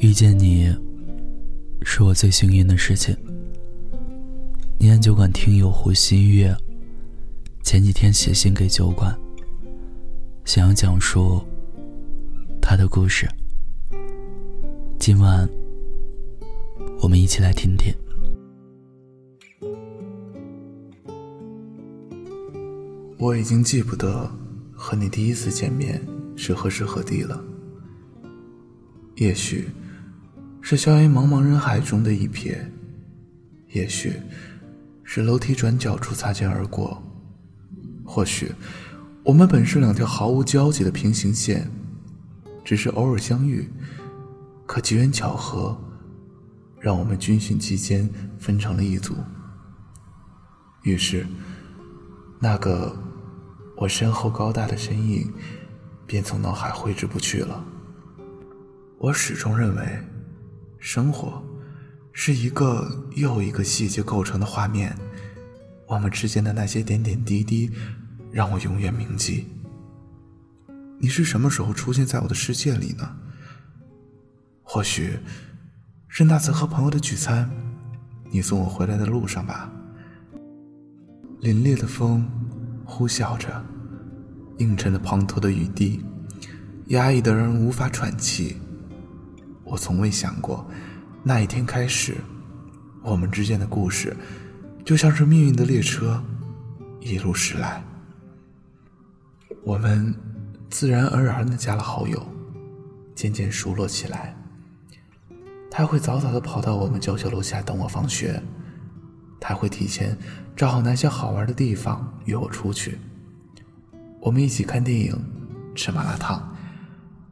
遇见你，是我最幸运的事情。念酒馆听友胡新月前几天写信给酒馆，想要讲述他的故事。今晚，我们一起来听听。我已经记不得和你第一次见面是何时何地了，也许。是硝烟茫茫人海中的一瞥，也许是楼梯转角处擦肩而过，或许我们本是两条毫无交集的平行线，只是偶尔相遇，可机缘巧合，让我们军训期间分成了一组。于是，那个我身后高大的身影便从脑海挥之不去了。我始终认为。生活是一个又一个细节构成的画面，我们之间的那些点点滴滴，让我永远铭记。你是什么时候出现在我的世界里呢？或许是那次和朋友的聚餐，你送我回来的路上吧。凛冽的风呼啸着，映衬着滂沱的雨滴，压抑的人无法喘气。我从未想过，那一天开始，我们之间的故事，就像是命运的列车，一路驶来。我们自然而然的加了好友，渐渐熟络起来。他会早早的跑到我们教学楼下等我放学，他会提前找好那些好玩的地方约我出去。我们一起看电影，吃麻辣烫。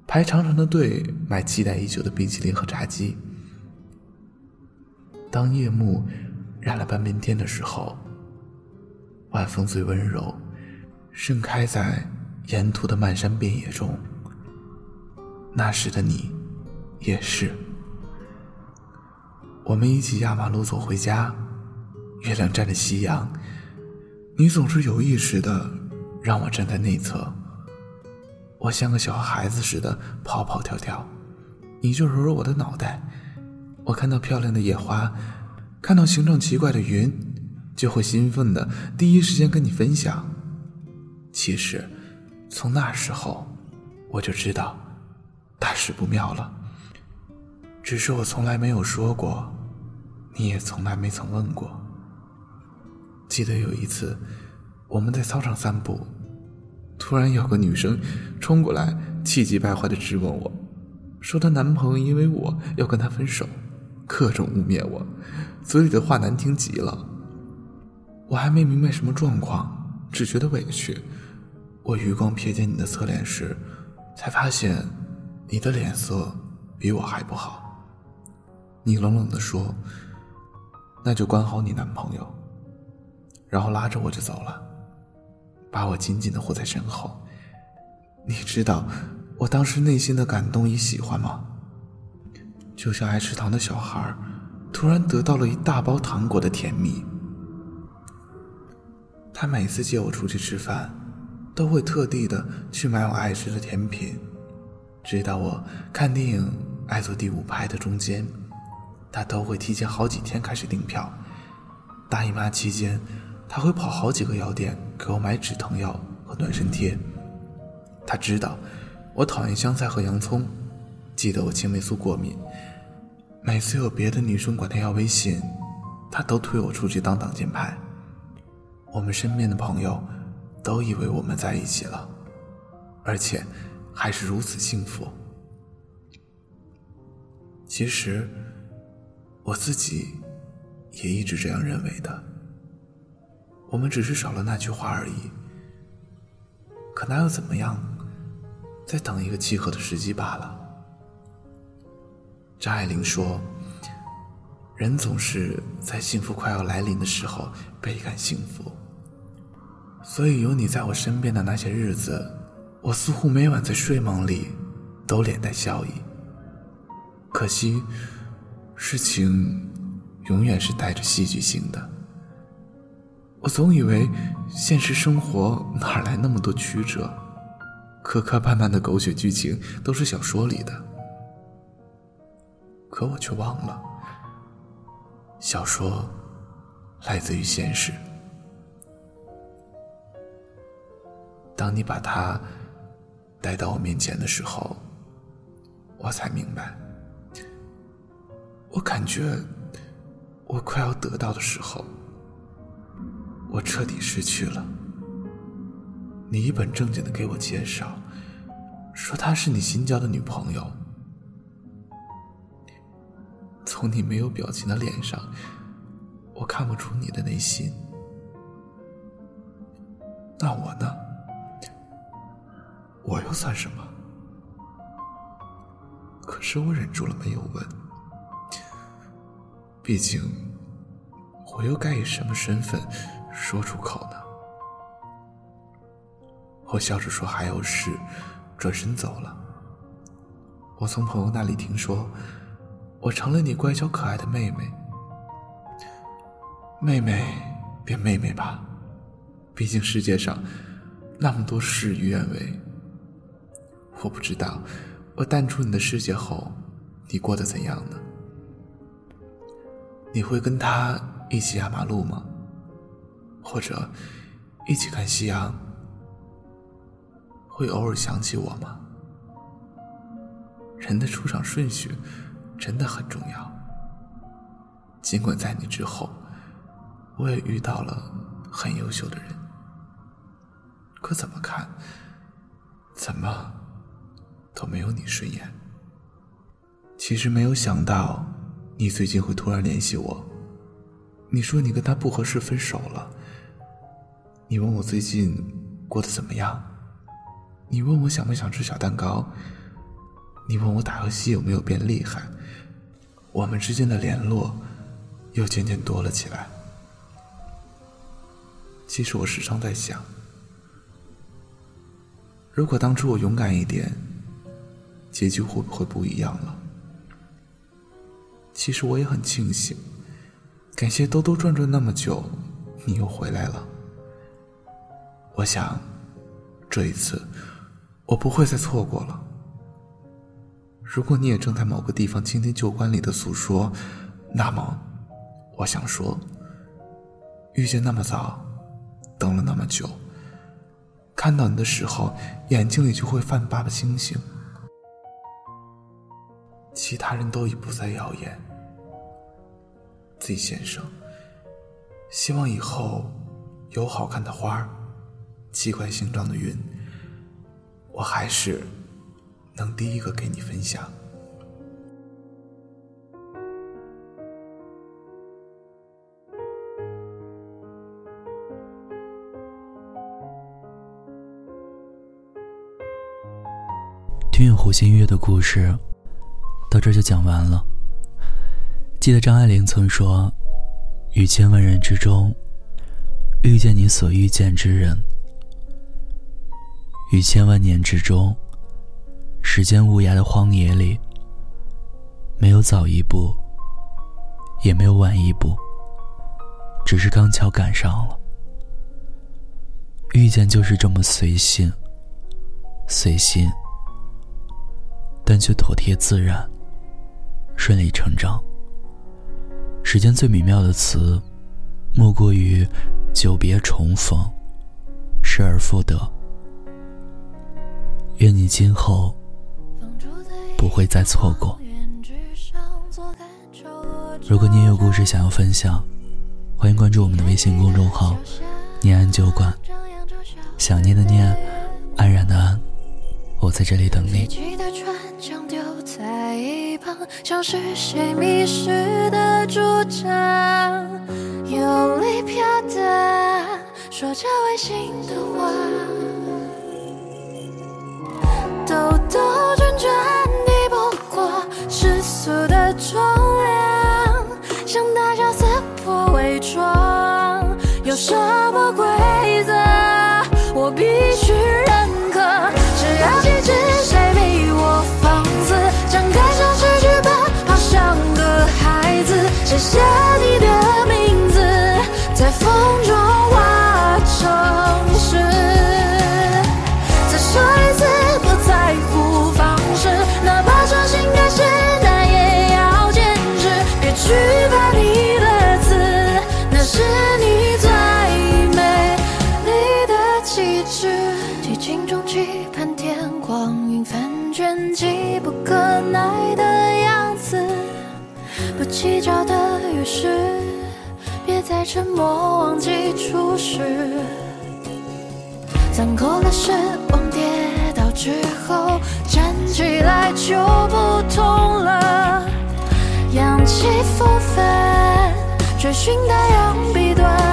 排长长的队买期待已久的冰淇淋和炸鸡。当夜幕染了半边天的时候，晚风最温柔，盛开在沿途的漫山遍野中。那时的你，也是。我们一起压马路走回家，月亮沾着夕阳，你总是有意识的让我站在内侧。我像个小孩子似的跑跑跳跳，你就揉揉我的脑袋。我看到漂亮的野花，看到形状奇怪的云，就会兴奋的第一时间跟你分享。其实，从那时候我就知道大事不妙了。只是我从来没有说过，你也从来没曾问过。记得有一次，我们在操场散步。突然有个女生冲过来，气急败坏的质问我，说她男朋友因为我要跟她分手，各种污蔑我，嘴里的话难听极了。我还没明白什么状况，只觉得委屈。我余光瞥见你的侧脸时，才发现你的脸色比我还不好。你冷冷的说：“那就管好你男朋友。”然后拉着我就走了。把我紧紧的护在身后，你知道我当时内心的感动与喜欢吗？就像爱吃糖的小孩突然得到了一大包糖果的甜蜜。他每次接我出去吃饭，都会特地的去买我爱吃的甜品。知道我看电影爱坐第五排的中间，他都会提前好几天开始订票。大姨妈期间。他会跑好几个药店给我买止疼药和暖身贴。他知道我讨厌香菜和洋葱，记得我青霉素过敏。每次有别的女生管他要微信，他都推我出去当挡箭牌。我们身边的朋友都以为我们在一起了，而且还是如此幸福。其实我自己也一直这样认为的。我们只是少了那句话而已，可那又怎么样？在等一个契合的时机罢了。张爱玲说：“人总是在幸福快要来临的时候倍感幸福。”所以有你在我身边的那些日子，我似乎每晚在睡梦里都脸带笑意。可惜，事情永远是带着戏剧性的。我总以为现实生活哪来那么多曲折，磕磕绊绊的狗血剧情都是小说里的。可我却忘了，小说来自于现实。当你把它带到我面前的时候，我才明白，我感觉我快要得到的时候，我彻底失去了。你一本正经的给我介绍，说她是你新交的女朋友。从你没有表情的脸上，我看不出你的内心。那我呢？我又算什么？可是我忍住了没有问，毕竟我又该以什么身份说出口呢？我笑着说还有事，转身走了。我从朋友那里听说。我成了你乖巧可爱的妹妹，妹妹便妹妹吧，毕竟世界上那么多事与愿违。我不知道，我淡出你的世界后，你过得怎样呢？你会跟他一起压马路吗？或者一起看夕阳？会偶尔想起我吗？人的出场顺序。真的很重要。尽管在你之后，我也遇到了很优秀的人，可怎么看，怎么都没有你顺眼。其实没有想到，你最近会突然联系我。你说你跟他不合适，分手了。你问我最近过得怎么样？你问我想不想吃小蛋糕？你问我打游戏有没有变厉害？我们之间的联络又渐渐多了起来。其实我时常在想，如果当初我勇敢一点，结局会不会不一样了？其实我也很庆幸，感谢兜兜转转那么久，你又回来了。我想，这一次我不会再错过了。如果你也正在某个地方倾听旧观里的诉说，那么，我想说，遇见那么早，等了那么久，看到你的时候，眼睛里就会泛八个星星。其他人都已不再耀眼，Z 先生，希望以后有好看的花儿奇怪形状的云，我还是。能第一个给你分享。听友胡心月的故事到这就讲完了。记得张爱玲曾说：“于千万人之中，遇见你所遇见之人；于千万年之中。”时间无涯的荒野里，没有早一步，也没有晚一步，只是刚巧赶上了。遇见就是这么随性，随心，但却妥帖自然，顺理成章。时间最美妙的词，莫过于久别重逢，失而复得。愿你今后。不会再错过。如果你也有故事想要分享，欢迎关注我们的微信公众号“念安酒馆”。想念的念，安然的安，我在这里等你。说着违心的话，兜兜转转。敌不过世俗的重量，像大笑撕破伪装，有什么规则？我必须不计较的雨是，别再沉默，忘记初始。攒够了失望，跌倒之后站起来就不痛了。扬起风帆，追寻的羊彼端。